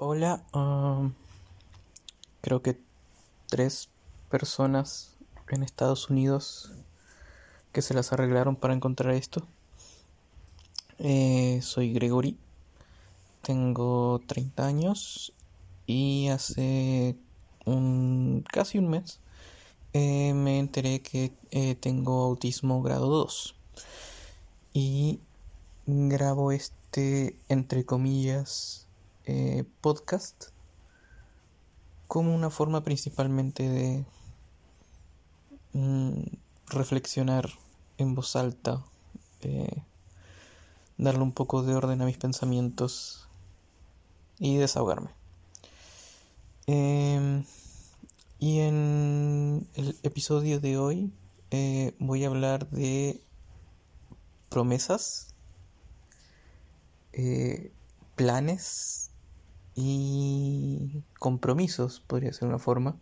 Hola, um, creo que tres personas en Estados Unidos que se las arreglaron para encontrar esto. Eh, soy Gregory, tengo 30 años y hace un, casi un mes eh, me enteré que eh, tengo autismo grado 2 y grabo este entre comillas eh, podcast como una forma principalmente de mm, reflexionar en voz alta, eh, darle un poco de orden a mis pensamientos y desahogarme. Em, y en el episodio de hoy eh, voy a hablar de promesas, planes y compromisos, podría ser una forma,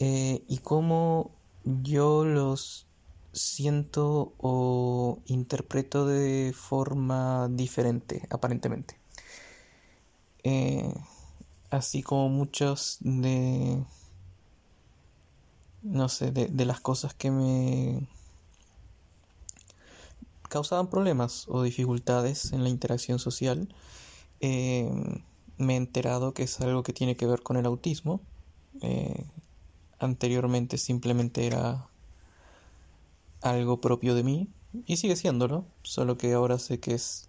eh, y cómo yo los siento o interpreto de forma diferente, aparentemente. Eh, así como muchos de, no sé, de, las cosas que me causaban problemas o dificultades en la interacción social, eh, me he enterado que es algo que tiene que ver con el autismo. Eh, anteriormente simplemente era algo propio de mí y sigue siéndolo, solo que ahora sé que es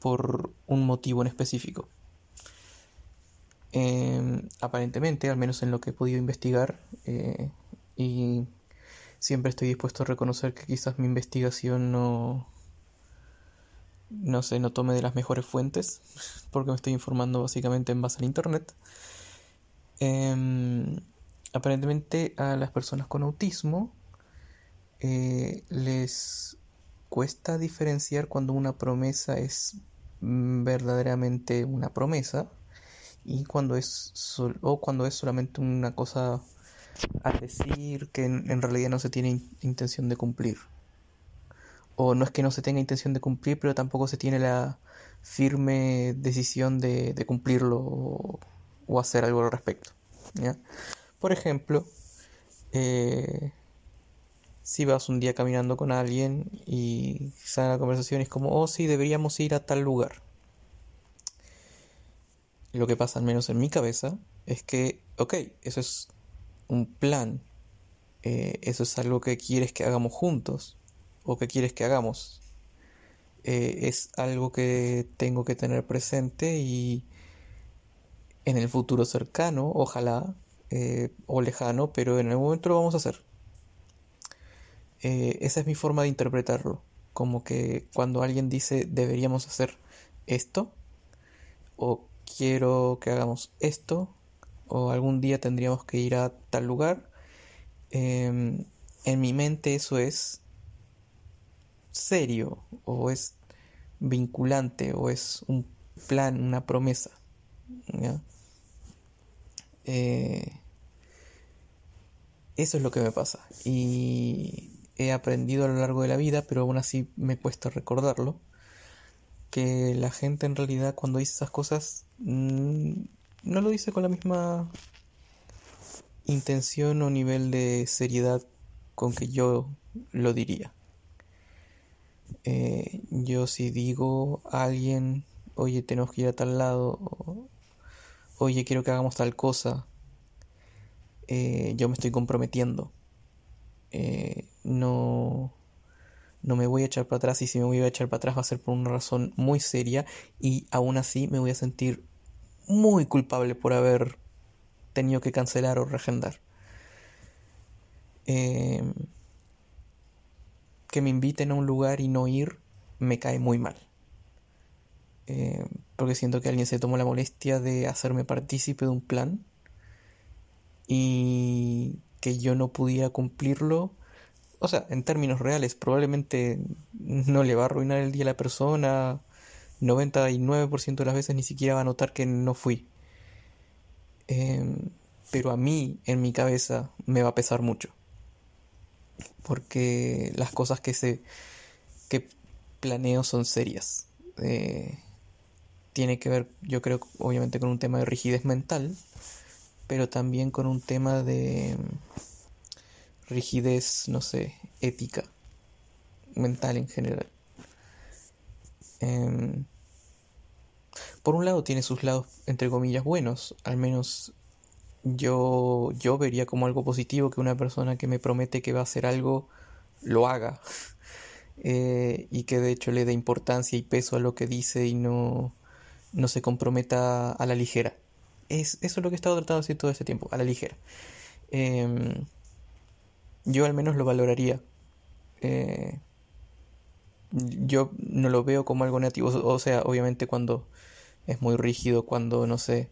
por un motivo en específico. Em, aparentemente, al menos en lo que he podido investigar, eh, y siempre estoy dispuesto a reconocer que quizás mi investigación no, no sé, no tome de las mejores fuentes, porque me estoy informando básicamente en base al Internet. Em, aparentemente a las personas con autismo eh, les cuesta diferenciar cuando una promesa es verdaderamente una promesa y cuando es o cuando es solamente una cosa a decir que en realidad no se tiene intención de cumplir o no es que no se tenga intención de cumplir, pero tampoco se tiene la firme decisión de, cumplirlo o, hacer algo al respecto. Por ejemplo, eh, si vas un día caminando con alguien y sale la conversación y es como, oh sí, deberíamos ir a tal lugar. Lo que pasa, al menos en mi cabeza, es que, ok, eso es un plan, eh, eso es algo que quieres que hagamos juntos, o qué quieres que hagamos. Eh, es algo que tengo que tener presente y en el futuro cercano, ojalá, eh, o lejano, pero en el momento lo vamos a hacer. Eh, esa es mi forma de interpretarlo, como que cuando alguien dice deberíamos hacer esto, o quiero que hagamos esto, o algún día tendríamos que ir a tal lugar, em, en mi mente eso es serio o es vinculante o es un plan, una promesa. Eh, eso es lo que me pasa y he aprendido a lo largo de la vida, pero aún así me cuesta recordarlo, que la gente en realidad cuando dice esas cosas mm, no lo dice con la misma intención o nivel de seriedad con que yo lo diría. Eh, yo si digo a alguien, oye, tenemos que ir a tal lado, oye, quiero que hagamos tal cosa, eh, yo me estoy comprometiendo. Eh, no, no me voy a echar para atrás y si me voy a echar para atrás va a ser por una razón muy seria y aún así me voy a sentir muy culpable por haber tenido que cancelar o regendar. Eh, que me inviten a un lugar y no ir me cae muy mal. Eh, porque siento que alguien se tomó la molestia de hacerme partícipe de un plan y que yo no pudiera cumplirlo. O sea, en términos reales, probablemente no le va a arruinar el día a la persona. 99% de las veces ni siquiera va a notar que no fui. Em, pero a mí, en mi cabeza, me va a pesar mucho porque las cosas que se que planeo son serias. Eh, tiene que ver, yo creo, obviamente con un tema de rigidez mental, pero también con un tema de rigidez, no sé, ética, mental en general. Em, por un lado tiene sus lados, entre comillas, buenos, al menos yo, yo vería como algo positivo que una persona que me promete que va a hacer algo lo haga. Eh, y que de hecho le dé importancia y peso a lo que dice y no, no se comprometa a la ligera. Es, eso es lo que he estado tratando de decir todo este tiempo, a la ligera. Em, yo al menos lo valoraría. Eh, yo no lo veo como algo negativo. O sea, obviamente cuando es muy rígido, cuando, no sé,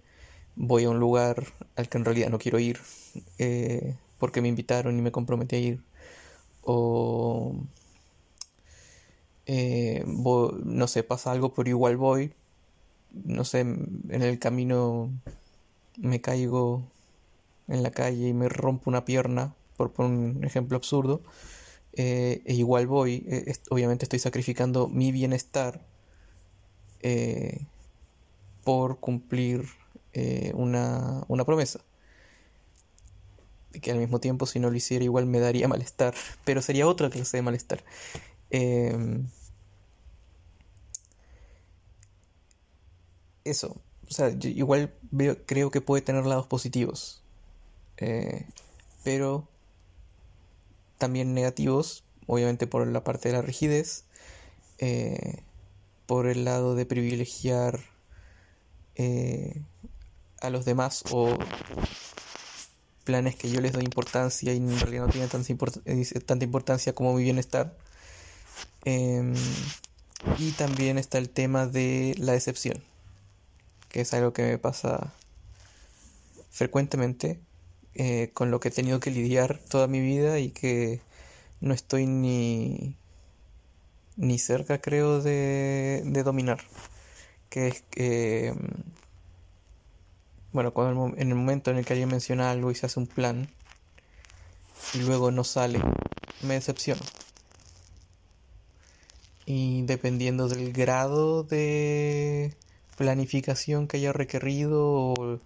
voy a un lugar al que en realidad no quiero ir eh, porque me invitaron y me comprometí a ir. O eh, no sé, pasa algo pero igual voy, no sé, en el camino me caigo en la calle y me rompo una pierna, por poner un ejemplo absurdo, eh, e igual voy, obviamente estoy sacrificando mi bienestar por cumplir eh, una, una promesa. Que al mismo tiempo si no lo hiciera igual me daría malestar, pero sería otra clase de malestar. Em, eso, o sea, igual creo que puede tener lados positivos, eh, pero también negativos, obviamente por la parte de la rigidez, eh, por el lado de privilegiar a los demás o planes que yo les doy importancia y en realidad no tienen tanta, eh, tanta importancia como mi bienestar. Em, y también está el tema de la decepción, que es algo que me pasa frecuentemente, eh, con lo que he tenido que lidiar toda mi vida y que no estoy ni, ni cerca, creo, de, de dominar. Que es em, bueno, cuando en el momento en el que alguien menciona algo y se hace un plan y luego no sale, me decepciono. Y dependiendo del grado de planificación que haya requerido o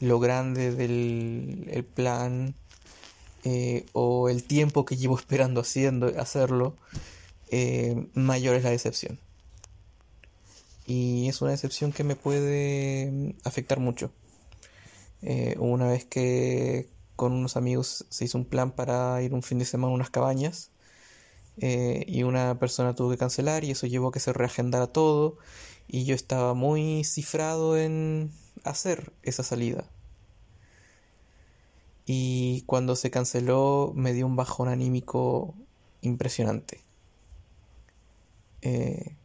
lo grande del el plan eh, o el tiempo que llevo esperando haciendo hacerlo, eh, mayor es la decepción. Y es una decepción que me puede afectar mucho. Eh, una vez que con unos amigos se hizo un plan para ir un fin de semana a unas cabañas eh, y una persona tuvo que cancelar y eso llevó a que se reagendara todo y yo estaba muy cifrado en hacer esa salida. Y cuando se canceló me dio un bajón anímico impresionante. Eh,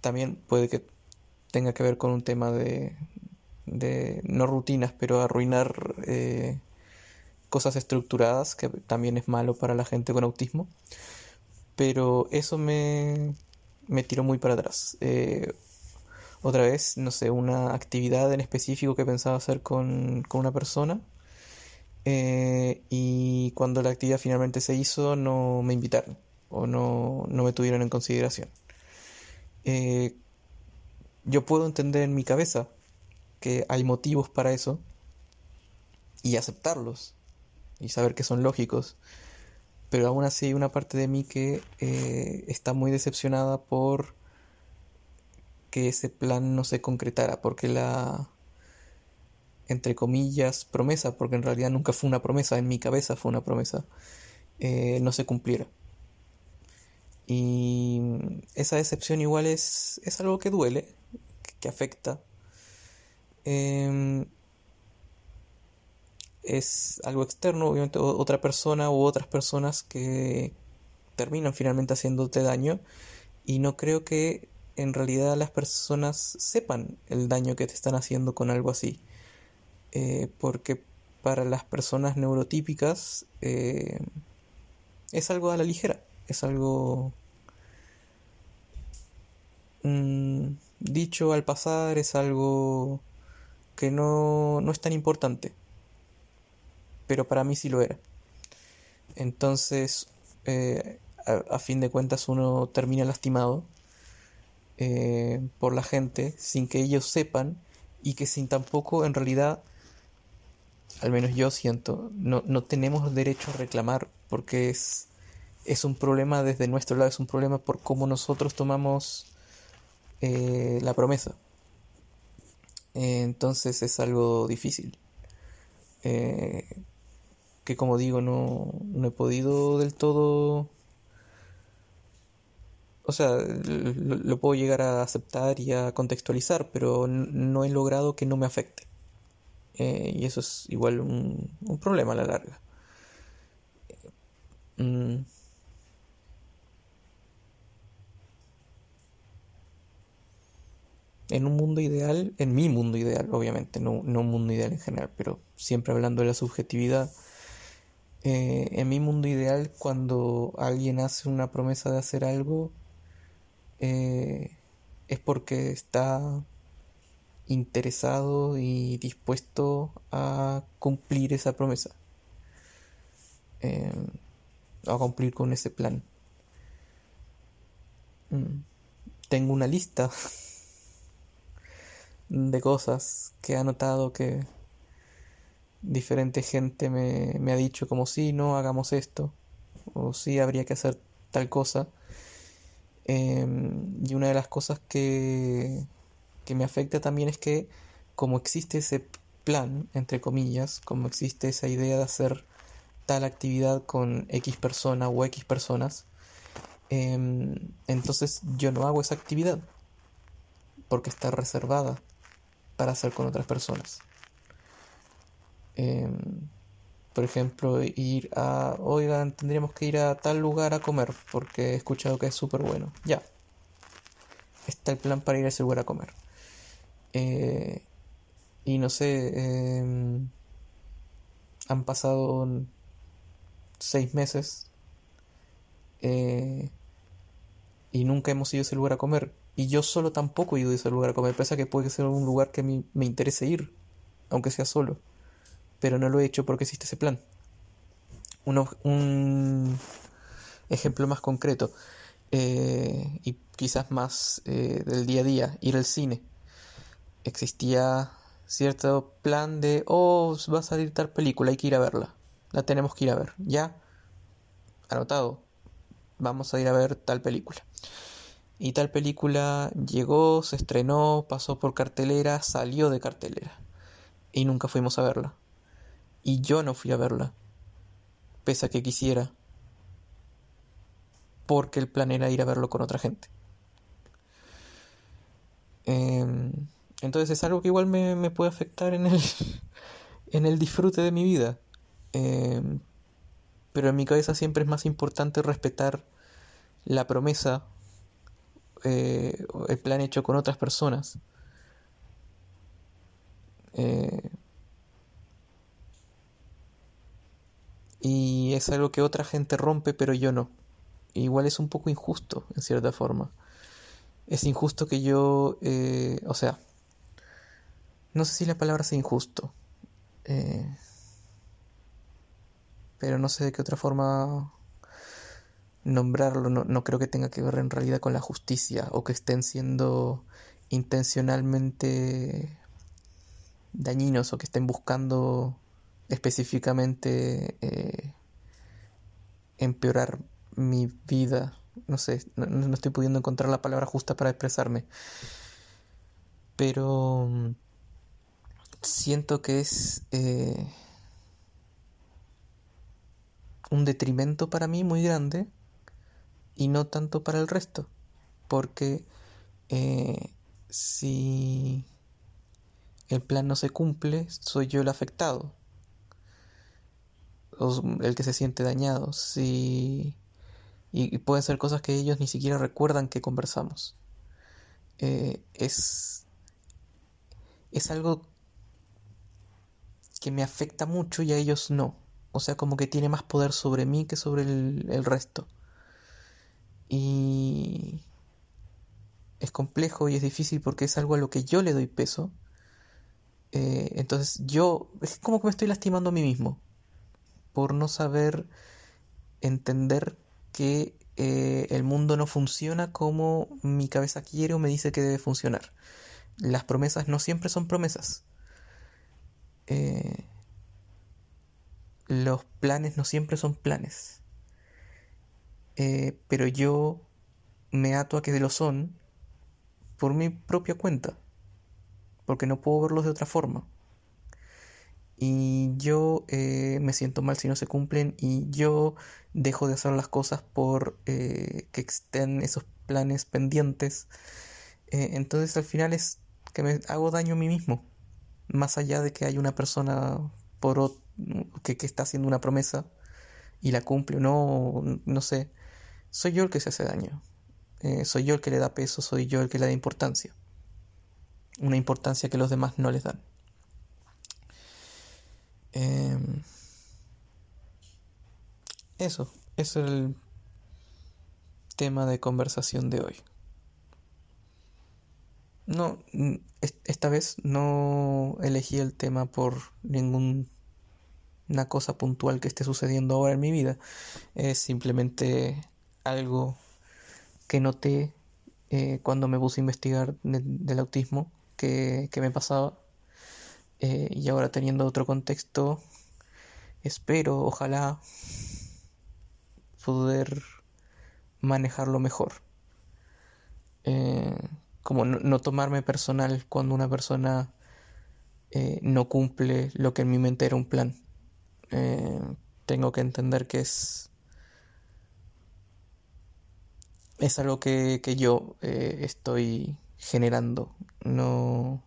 también puede que tenga que ver con un tema de, de no rutinas, pero arruinar eh, cosas estructuradas, que también es malo para la gente con autismo. Pero eso me, me tiró muy para atrás. Eh, otra vez, no sé, una actividad en específico que pensaba hacer con, con una persona. Eh, y cuando la actividad finalmente se hizo, no me invitaron o no, no me tuvieron en consideración. yo puedo entender en mi cabeza que hay motivos para eso y aceptarlos y saber que son lógicos. Pero aún así hay una parte de mí que eh, está muy decepcionada por que ese plan no se concretara, porque la, entre comillas, promesa, porque en realidad nunca fue una promesa, en mi cabeza fue una promesa, eh, no se cumpliera. Y esa decepción igual es, es algo que duele, que afecta, Em, es algo externo, obviamente otra persona u otras personas que terminan finalmente haciéndote daño y no creo que en realidad las personas sepan el daño que te están haciendo con algo así. Eh, porque para las personas neurotípicas eh, es algo a la ligera, es algo mm, dicho al pasar, es algo que no, no es tan importante, pero para mí sí lo era. Entonces, eh, a, fin de cuentas, uno termina lastimado eh, por la gente sin que ellos sepan y que sin tampoco en realidad, al menos yo siento, no, no tenemos derecho a reclamar porque es, es un problema desde nuestro lado, es un problema por cómo nosotros tomamos eh, la promesa. Eh, entonces es algo difícil. que como digo, no, no he podido del todo o sea, lo, puedo llegar a aceptar y a contextualizar, pero no he logrado que no me afecte. Eh, y eso es igual un, problema a la larga. Mm. En un mundo ideal, en mi mundo ideal, obviamente, no, un mundo ideal en general, pero siempre hablando de la subjetividad, eh, en mi mundo ideal, cuando alguien hace una promesa de hacer algo, eh, es porque está interesado y dispuesto a cumplir esa promesa, eh, a cumplir con ese plan. Mm. Tengo una lista de cosas que he anotado que diferente gente me, me ha dicho como si no hagamos esto o si habría que hacer tal cosa Em, y una de las cosas que, que me afecta también es que como existe ese plan, entre comillas, como existe esa idea de hacer tal actividad con X persona o X personas, em, entonces yo no hago esa actividad porque está reservada para hacer con otras personas. Em, por ejemplo, ir a, oigan, tendríamos que ir a tal lugar a comer porque he escuchado que es súper bueno. Ya. Está el plan para ir a ese lugar a comer. Eh, y no sé, em, han pasado seis meses eh, y nunca hemos ido a ese lugar a comer. Y yo solo tampoco he ido a ese lugar a comer, pese que puede ser un lugar que mí me interese ir, aunque sea solo pero no lo he hecho porque existe ese plan. un ejemplo más concreto eh, y quizás más eh, del día a día, ir al cine. Existía cierto plan de, oh, va a salir tal película, hay que ir a verla. La tenemos que ir a ver. Ya, anotado, vamos a ir a ver tal película. Y tal película llegó, se estrenó, pasó por cartelera, salió de cartelera. Y nunca fuimos a verla y yo no fui a verla, pese a que quisiera, porque el plan era ir a verlo con otra gente. Em, entonces es algo que igual me, puede afectar en el, en el disfrute de mi vida. Em, pero en mi cabeza siempre es más importante respetar la promesa, eh, el plan hecho con otras personas. Eh, y es algo que otra gente rompe pero yo no. Igual es un poco injusto en cierta forma. Es injusto que yo, eh, o sea, no sé si la palabra sea injusto, pero no sé de qué otra forma nombrarlo. No, no creo que tenga que ver en realidad con la justicia o que estén siendo intencionalmente dañinos o que estén buscando específicamente eh, empeorar mi vida. No sé, no, estoy pudiendo encontrar la palabra justa para expresarme. Pero mm, siento que es eh, un detrimento para mí muy grande y no tanto para el resto. Porque eh, si el plan no se cumple, soy yo el afectado el que se siente dañado, sí, y, pueden ser cosas que ellos ni siquiera recuerdan que conversamos. Eh, es, es algo que me afecta mucho y a ellos no. O sea, como que tiene más poder sobre mí que sobre el, resto. Y es complejo y es difícil porque es algo a lo que yo le doy peso. Eh, entonces yo es como que me estoy lastimando a mí mismo por no saber entender que eh, el mundo no funciona como mi cabeza quiere o me dice que debe funcionar. Las promesas no siempre son promesas. Eh, los planes no siempre son planes. Eh, pero yo me ato a que lo son por mi propia cuenta. Porque no puedo verlos de otra forma. Y yo eh, me siento mal si no se cumplen y yo dejo de hacer las cosas por que estén esos planes pendientes. entonces al final es que me hago daño a mí mismo. Más allá de que hay una persona por que, que está haciendo una promesa y la cumple o no, no sé. Soy yo el que se hace daño. Eh, soy yo el que le da peso, soy yo el que le da importancia. Una importancia que los demás no les dan. Em, eso, es el tema de conversación de hoy. No, esta vez no elegí el tema por ninguna cosa puntual que esté sucediendo ahora en mi vida. Es simplemente algo que noté eh, cuando me puse a investigar del autismo que, me pasaba. Eh, y ahora teniendo otro contexto, espero, ojalá, poder manejarlo mejor. Eh, como no, tomarme personal cuando una persona no cumple lo que en mi mente era un plan. Tengo que entender que es es algo que, yo eh, estoy generando. No.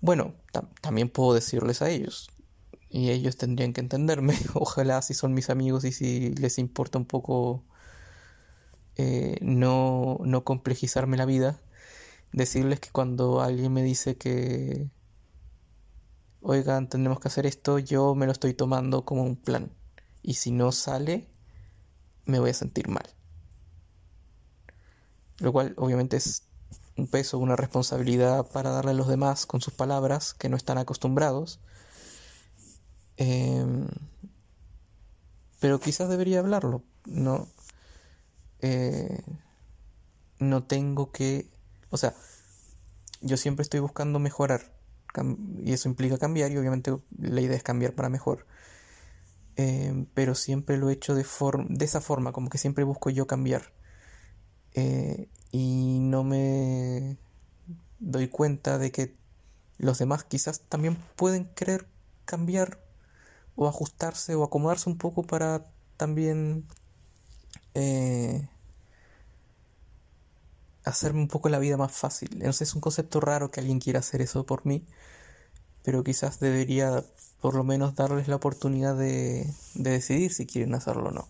Bueno, también puedo decirles a ellos. Y ellos tendrían que entenderme. Ojalá si son mis amigos y si les importa un poco eh, no, no complejizarme la vida, decirles que cuando alguien me dice que, oigan, tenemos que hacer esto, yo me lo estoy tomando como un plan. Y si no sale, me voy a sentir mal. Lo cual obviamente es un peso, una responsabilidad para darle a los demás con sus palabras que no están acostumbrados. Em, pero quizás debería hablarlo. No, eh, no tengo que, o sea, yo siempre estoy buscando mejorar y eso implica cambiar y obviamente la idea es cambiar para mejor. Eh, pero siempre lo he hecho de, de esa forma, como que siempre busco yo cambiar. Eh, y no me doy cuenta de que los demás quizás también pueden querer cambiar o ajustarse o acomodarse un poco para también eh, hacerme un poco la vida más fácil. Sé, es un concepto raro que alguien quiera hacer eso por mí, pero quizás debería por lo menos darles la oportunidad de, decidir si quieren hacerlo o no.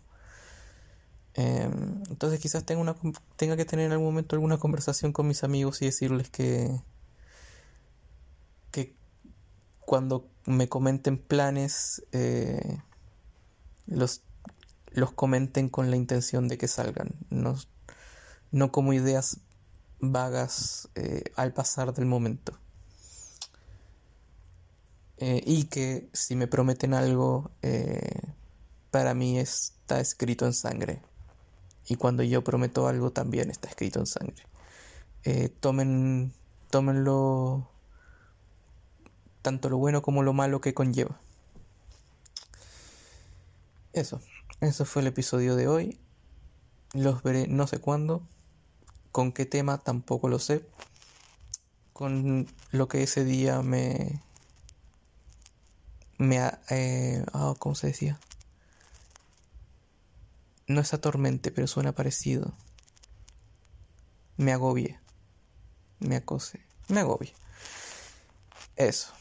Em, entonces quizás tenga, una, que tener en algún momento alguna conversación con mis amigos y decirles que, que cuando me comenten planes, eh, los los comenten con la intención de que salgan, no, no como ideas vagas eh, al pasar del momento. Eh, y que si me prometen algo, eh, para mí está escrito en sangre. Y cuando yo prometo algo, también está escrito en sangre. tomen, tómenlo tanto lo bueno como lo malo que conlleva. Eso. Eso fue el episodio de hoy. Los veré no sé cuándo. Con qué tema tampoco lo sé. Con lo que ese día me... Me... Eh, oh, ¿Cómo se decía? No es atormente, pero suena parecido. Me agobie. Me acose. Me agobie. Eso.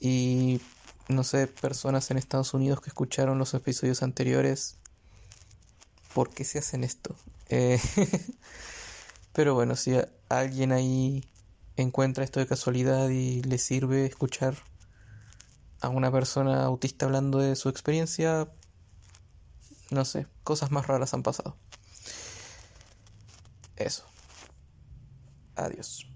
Y no sé, personas en Estados Unidos que escucharon los episodios anteriores, ¿por qué se hacen esto? Eh, pero bueno, si alguien ahí encuentra esto de casualidad y le sirve escuchar a una persona autista hablando de su experiencia, no sé, cosas más raras han pasado. Eso. Adiós.